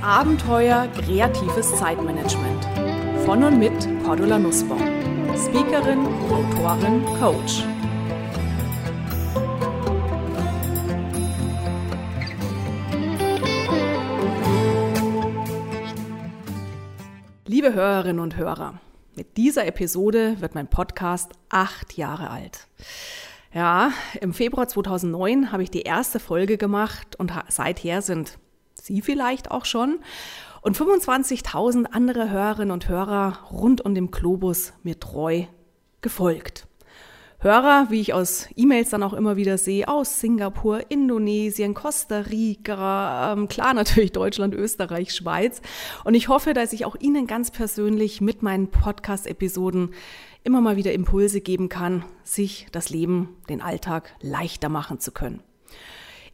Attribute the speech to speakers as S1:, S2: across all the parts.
S1: Abenteuer kreatives Zeitmanagement. Von und mit Cordula Nussbaum. Speakerin, Autorin, Coach. Liebe Hörerinnen und Hörer, mit dieser Episode wird mein Podcast acht Jahre alt. Ja, im Februar 2009 habe ich die erste Folge gemacht und seither sind Sie vielleicht auch schon und 25.000 andere Hörerinnen und Hörer rund um den Globus mir treu gefolgt. Hörer, wie ich aus E-Mails dann auch immer wieder sehe, aus Singapur, Indonesien, Costa Rica, ähm, klar natürlich Deutschland, Österreich, Schweiz. Und ich hoffe, dass ich auch Ihnen ganz persönlich mit meinen Podcast-Episoden immer mal wieder Impulse geben kann, sich das Leben, den Alltag leichter machen zu können.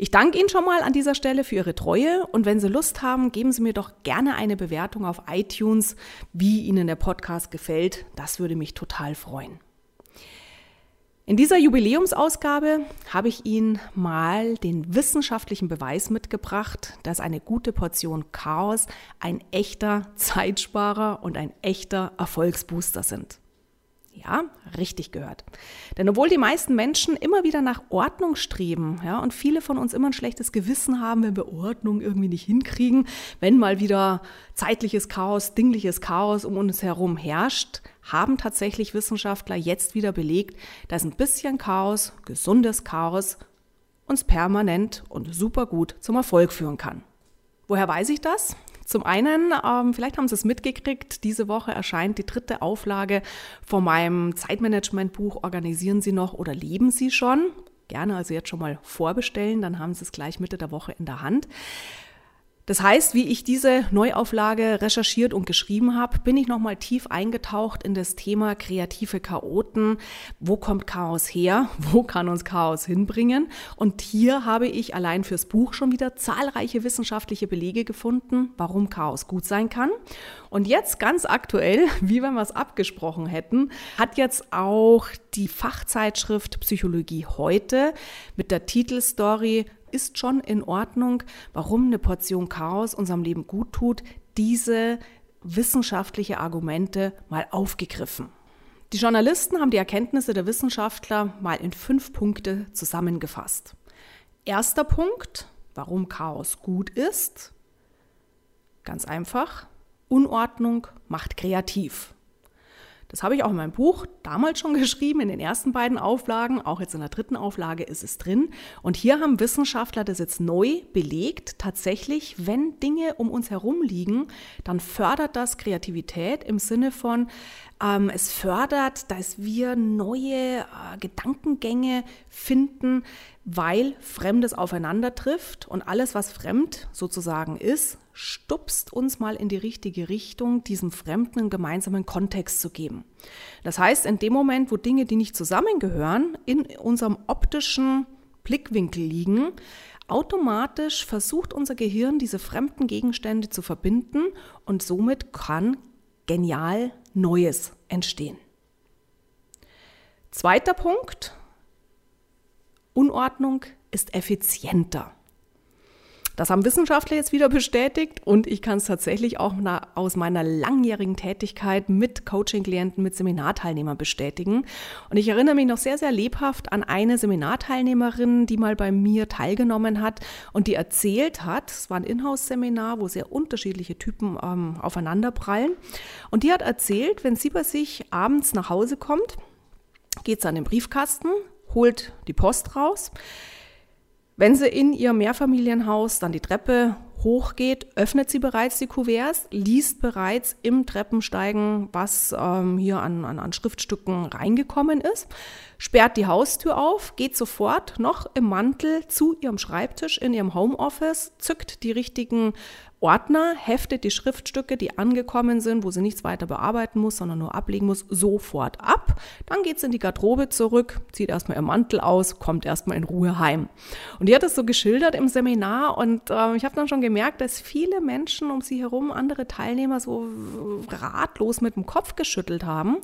S1: Ich danke Ihnen schon mal an dieser Stelle für Ihre Treue und wenn Sie Lust haben, geben Sie mir doch gerne eine Bewertung auf iTunes, wie Ihnen der Podcast gefällt. Das würde mich total freuen. In dieser Jubiläumsausgabe habe ich Ihnen mal den wissenschaftlichen Beweis mitgebracht, dass eine gute Portion Chaos ein echter Zeitsparer und ein echter Erfolgsbooster sind. Ja, richtig gehört. Denn obwohl die meisten Menschen immer wieder nach Ordnung streben, ja, und viele von uns immer ein schlechtes Gewissen haben, wenn wir Ordnung irgendwie nicht hinkriegen, wenn mal wieder zeitliches Chaos, dingliches Chaos um uns herum herrscht, haben tatsächlich Wissenschaftler jetzt wieder belegt, dass ein bisschen Chaos, gesundes Chaos, uns permanent und super gut zum Erfolg führen kann. Woher weiß ich das? Zum einen, ähm, vielleicht haben Sie es mitgekriegt, diese Woche erscheint die dritte Auflage von meinem Zeitmanagement-Buch Organisieren Sie noch oder leben Sie schon? Gerne also jetzt schon mal vorbestellen, dann haben Sie es gleich Mitte der Woche in der Hand. Das heißt, wie ich diese Neuauflage recherchiert und geschrieben habe, bin ich nochmal tief eingetaucht in das Thema kreative Chaoten. Wo kommt Chaos her? Wo kann uns Chaos hinbringen? Und hier habe ich allein fürs Buch schon wieder zahlreiche wissenschaftliche Belege gefunden, warum Chaos gut sein kann. Und jetzt ganz aktuell, wie wenn wir es abgesprochen hätten, hat jetzt auch die Fachzeitschrift Psychologie heute mit der Titelstory ist schon in Ordnung, warum eine Portion Chaos unserem Leben gut tut, diese wissenschaftliche Argumente mal aufgegriffen. Die Journalisten haben die Erkenntnisse der Wissenschaftler mal in fünf Punkte zusammengefasst. Erster Punkt, warum Chaos gut ist. Ganz einfach, Unordnung macht kreativ. Das habe ich auch in meinem Buch damals schon geschrieben, in den ersten beiden Auflagen. Auch jetzt in der dritten Auflage ist es drin. Und hier haben Wissenschaftler das jetzt neu belegt. Tatsächlich, wenn Dinge um uns herum liegen, dann fördert das Kreativität im Sinne von, ähm, es fördert, dass wir neue äh, Gedankengänge finden, weil Fremdes aufeinander trifft und alles, was fremd sozusagen ist, stupst uns mal in die richtige Richtung, diesem Fremden einen gemeinsamen Kontext zu geben. Das heißt, in dem Moment, wo Dinge, die nicht zusammengehören, in unserem optischen Blickwinkel liegen, automatisch versucht unser Gehirn, diese fremden Gegenstände zu verbinden und somit kann genial Neues entstehen. Zweiter Punkt, Unordnung ist effizienter. Das haben Wissenschaftler jetzt wieder bestätigt und ich kann es tatsächlich auch aus meiner langjährigen Tätigkeit mit Coaching-Klienten, mit Seminarteilnehmern bestätigen. Und ich erinnere mich noch sehr, sehr lebhaft an eine Seminarteilnehmerin, die mal bei mir teilgenommen hat und die erzählt hat, es war ein Inhouse-Seminar, wo sehr unterschiedliche Typen ähm, aufeinanderprallen. Und die hat erzählt, wenn sie bei sich abends nach Hause kommt, geht sie an den Briefkasten, holt die Post raus, wenn sie in ihr Mehrfamilienhaus dann die Treppe hochgeht, öffnet sie bereits die Kuverts, liest bereits im Treppensteigen, was ähm, hier an, an, an Schriftstücken reingekommen ist, sperrt die Haustür auf, geht sofort noch im Mantel zu ihrem Schreibtisch in ihrem Homeoffice, zückt die richtigen Ordner heftet die Schriftstücke, die angekommen sind, wo sie nichts weiter bearbeiten muss, sondern nur ablegen muss, sofort ab. Dann geht sie in die Garderobe zurück, zieht erstmal ihr Mantel aus, kommt erstmal in Ruhe heim. Und die hat es so geschildert im Seminar und äh, ich habe dann schon gemerkt, dass viele Menschen um sie herum, andere Teilnehmer so ratlos mit dem Kopf geschüttelt haben.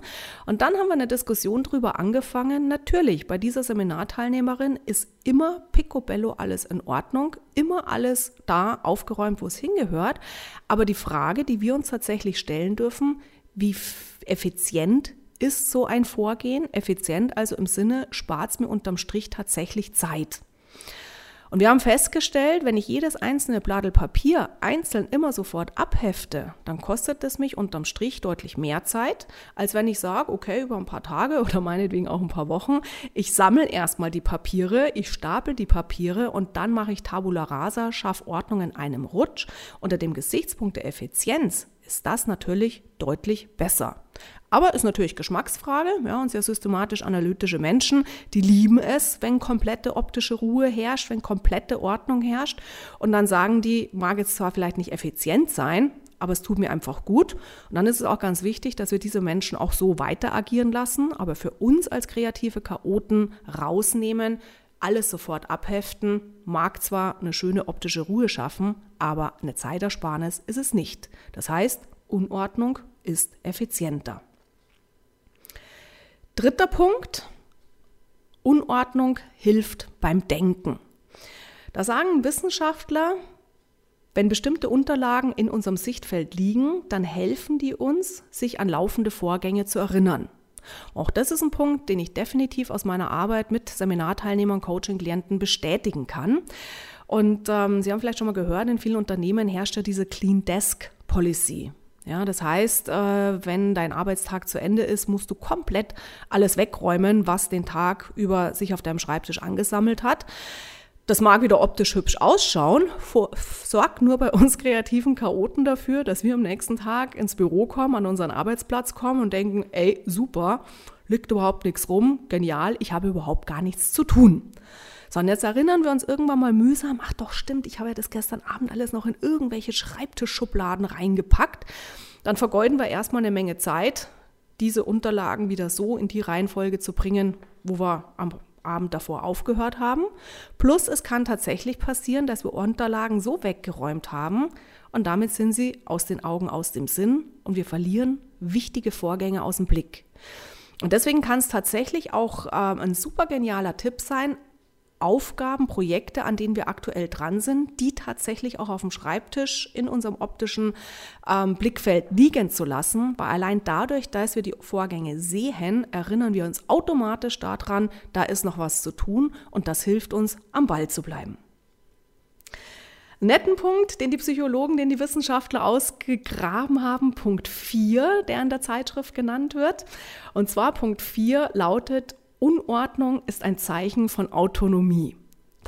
S1: Und dann haben wir eine Diskussion darüber angefangen. Natürlich, bei dieser Seminarteilnehmerin ist immer picobello alles in Ordnung, immer alles da aufgeräumt, wo es hingehört gehört. Aber die Frage, die wir uns tatsächlich stellen dürfen, wie effizient ist so ein Vorgehen? Effizient also im Sinne, spart es mir unterm Strich tatsächlich Zeit. Und wir haben festgestellt, wenn ich jedes einzelne Bladel Papier einzeln immer sofort abhefte, dann kostet es mich unterm Strich deutlich mehr Zeit, als wenn ich sage, okay, über ein paar Tage oder meinetwegen auch ein paar Wochen, ich sammle erstmal die Papiere, ich stapel die Papiere und dann mache ich Tabula rasa, schaffe Ordnung in einem Rutsch. Unter dem Gesichtspunkt der Effizienz ist das natürlich deutlich besser. Aber ist natürlich Geschmacksfrage. Ja, und sehr systematisch-analytische Menschen, die lieben es, wenn komplette optische Ruhe herrscht, wenn komplette Ordnung herrscht. Und dann sagen die, mag jetzt zwar vielleicht nicht effizient sein, aber es tut mir einfach gut. Und dann ist es auch ganz wichtig, dass wir diese Menschen auch so weiter agieren lassen, aber für uns als kreative Chaoten rausnehmen, alles sofort abheften, mag zwar eine schöne optische Ruhe schaffen, aber eine Zeitersparnis ist es nicht. Das heißt, Unordnung ist effizienter. Dritter Punkt, Unordnung hilft beim Denken. Da sagen Wissenschaftler, wenn bestimmte Unterlagen in unserem Sichtfeld liegen, dann helfen die uns, sich an laufende Vorgänge zu erinnern. Auch das ist ein Punkt, den ich definitiv aus meiner Arbeit mit Seminarteilnehmern, Coaching-Klienten bestätigen kann. Und ähm, Sie haben vielleicht schon mal gehört, in vielen Unternehmen herrscht ja diese Clean Desk Policy. Ja, das heißt, äh, wenn dein Arbeitstag zu Ende ist, musst du komplett alles wegräumen, was den Tag über sich auf deinem Schreibtisch angesammelt hat. Das mag wieder optisch hübsch ausschauen, sorgt nur bei uns kreativen Chaoten dafür, dass wir am nächsten Tag ins Büro kommen, an unseren Arbeitsplatz kommen und denken, ey, super, liegt überhaupt nichts rum, genial, ich habe überhaupt gar nichts zu tun. Sondern jetzt erinnern wir uns irgendwann mal mühsam, ach doch stimmt, ich habe ja das gestern Abend alles noch in irgendwelche Schreibtischschubladen reingepackt. Dann vergeuden wir erstmal eine Menge Zeit, diese Unterlagen wieder so in die Reihenfolge zu bringen, wo wir am Abend davor aufgehört haben. Plus es kann tatsächlich passieren, dass wir Unterlagen so weggeräumt haben und damit sind sie aus den Augen, aus dem Sinn und wir verlieren wichtige Vorgänge aus dem Blick. Und deswegen kann es tatsächlich auch äh, ein super genialer Tipp sein, Aufgaben, Projekte, an denen wir aktuell dran sind, die tatsächlich auch auf dem Schreibtisch in unserem optischen ähm, Blickfeld liegen zu lassen. Weil allein dadurch, dass wir die Vorgänge sehen, erinnern wir uns automatisch daran, da ist noch was zu tun und das hilft uns, am Ball zu bleiben. Netten Punkt, den die Psychologen, den die Wissenschaftler ausgegraben haben, Punkt 4, der in der Zeitschrift genannt wird. Und zwar Punkt 4 lautet Unordnung ist ein Zeichen von Autonomie.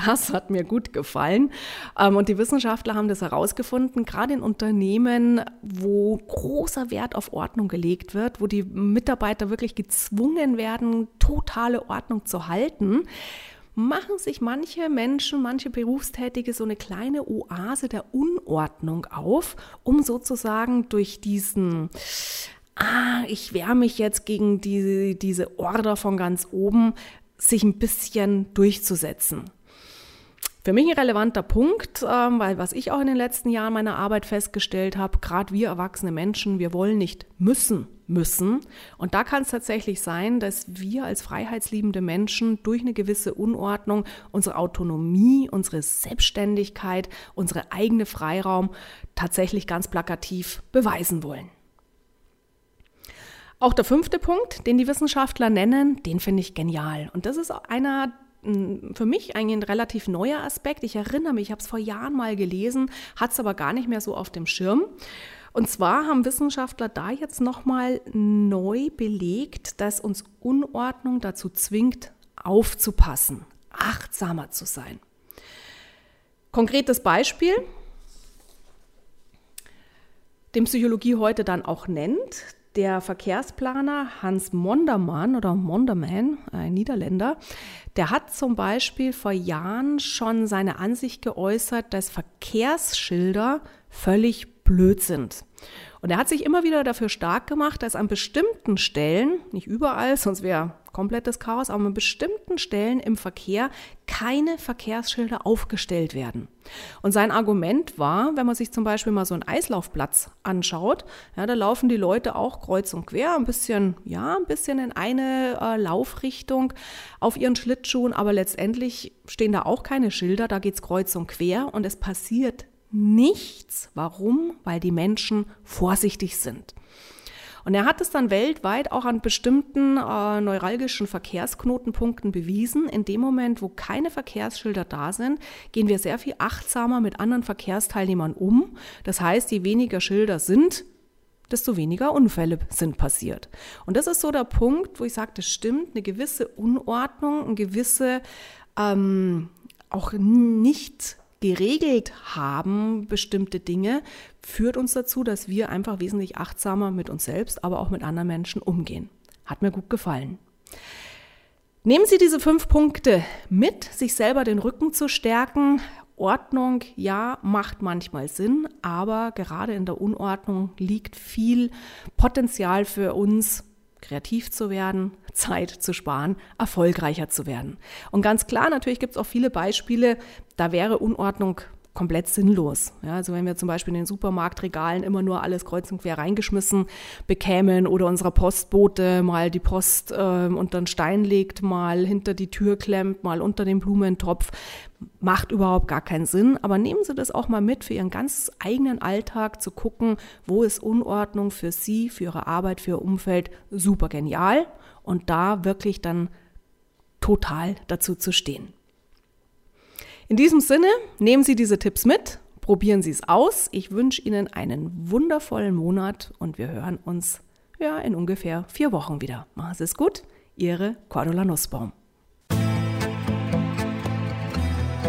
S1: Das hat mir gut gefallen. Ähm, und die Wissenschaftler haben das herausgefunden, gerade in Unternehmen, wo großer Wert auf Ordnung gelegt wird, wo die Mitarbeiter wirklich gezwungen werden, totale Ordnung zu halten, machen sich manche Menschen, manche Berufstätige so eine kleine Oase der Unordnung auf, um sozusagen durch diesen ah, ich wehre mich jetzt gegen die, diese Order von ganz oben, sich ein bisschen durchzusetzen. Für mich ein relevanter Punkt, ähm, weil was ich auch in den letzten Jahren meiner Arbeit festgestellt habe, gerade wir erwachsene Menschen, wir wollen nicht müssen, müssen. Und da kann es tatsächlich sein, dass wir als freiheitsliebende Menschen durch eine gewisse Unordnung unsere Autonomie, unsere Selbstständigkeit, unsere eigene Freiraum tatsächlich ganz plakativ beweisen wollen. Auch der fünfte Punkt, den die Wissenschaftler nennen, den finde ich genial. Und das ist einer für mich eigentlich ein relativ neuer Aspekt. Ich erinnere mich, ich habe es vor Jahren mal gelesen, hat es aber gar nicht mehr so auf dem Schirm. Und zwar haben Wissenschaftler da jetzt nochmal neu belegt, dass uns Unordnung dazu zwingt, aufzupassen, achtsamer zu sein. Konkretes Beispiel, den Psychologie heute dann auch nennt, der Verkehrsplaner Hans Mondermann oder Monderman, ein Niederländer, der hat zum Beispiel vor Jahren schon seine Ansicht geäußert, dass Verkehrsschilder völlig blöd sind. Und er hat sich immer wieder dafür stark gemacht, dass an bestimmten Stellen, nicht überall, sonst wäre komplettes Chaos, aber an bestimmten Stellen im Verkehr keine Verkehrsschilder aufgestellt werden. Und sein Argument war, wenn man sich zum Beispiel mal so einen Eislaufplatz anschaut, ja, da laufen die Leute auch kreuz und quer, ein bisschen, ja, ein bisschen in eine äh, Laufrichtung auf ihren Schlittschuhen, aber letztendlich stehen da auch keine Schilder, da geht es kreuz und quer und es passiert nichts. Warum? Weil die Menschen vorsichtig sind. Und er hat es dann weltweit auch an bestimmten äh, neuralgischen Verkehrsknotenpunkten bewiesen. In dem Moment, wo keine Verkehrsschilder da sind, gehen wir sehr viel achtsamer mit anderen Verkehrsteilnehmern um. Das heißt, je weniger Schilder sind, desto weniger Unfälle sind passiert. Und das ist so der Punkt, wo ich sage, das stimmt, eine gewisse Unordnung, eine gewisse ähm, auch nicht geregelt haben, bestimmte Dinge, führt uns dazu, dass wir einfach wesentlich achtsamer mit uns selbst, aber auch mit anderen Menschen umgehen. Hat mir gut gefallen. Nehmen Sie diese fünf Punkte mit, sich selber den Rücken zu stärken. Ordnung, ja, macht manchmal Sinn, aber gerade in der Unordnung liegt viel Potenzial für uns, kreativ zu werden, Zeit zu sparen, erfolgreicher zu werden. Und ganz klar, natürlich gibt es auch viele Beispiele, da wäre Unordnung komplett sinnlos. Ja, also wenn wir zum Beispiel in den Supermarktregalen immer nur alles kreuz und quer reingeschmissen bekämen oder unserer Postbote mal die Post äh, unter den Stein legt, mal hinter die Tür klemmt, mal unter den Blumentopf, macht überhaupt gar keinen Sinn. Aber nehmen Sie das auch mal mit für Ihren ganz eigenen Alltag zu gucken, wo ist Unordnung für Sie, für Ihre Arbeit, für Ihr Umfeld super genial und da wirklich dann total dazu zu stehen. In diesem Sinne, nehmen Sie diese Tipps mit, probieren Sie es aus. Ich wünsche Ihnen einen wundervollen Monat und wir hören uns ja, in ungefähr vier Wochen wieder. Machen Sie es gut, Ihre Cordula Nussbaum.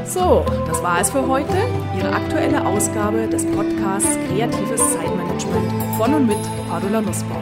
S1: So, das war es für heute. Ihre aktuelle Ausgabe des Podcasts Kreatives Zeitmanagement von und mit Cordula Nussbaum.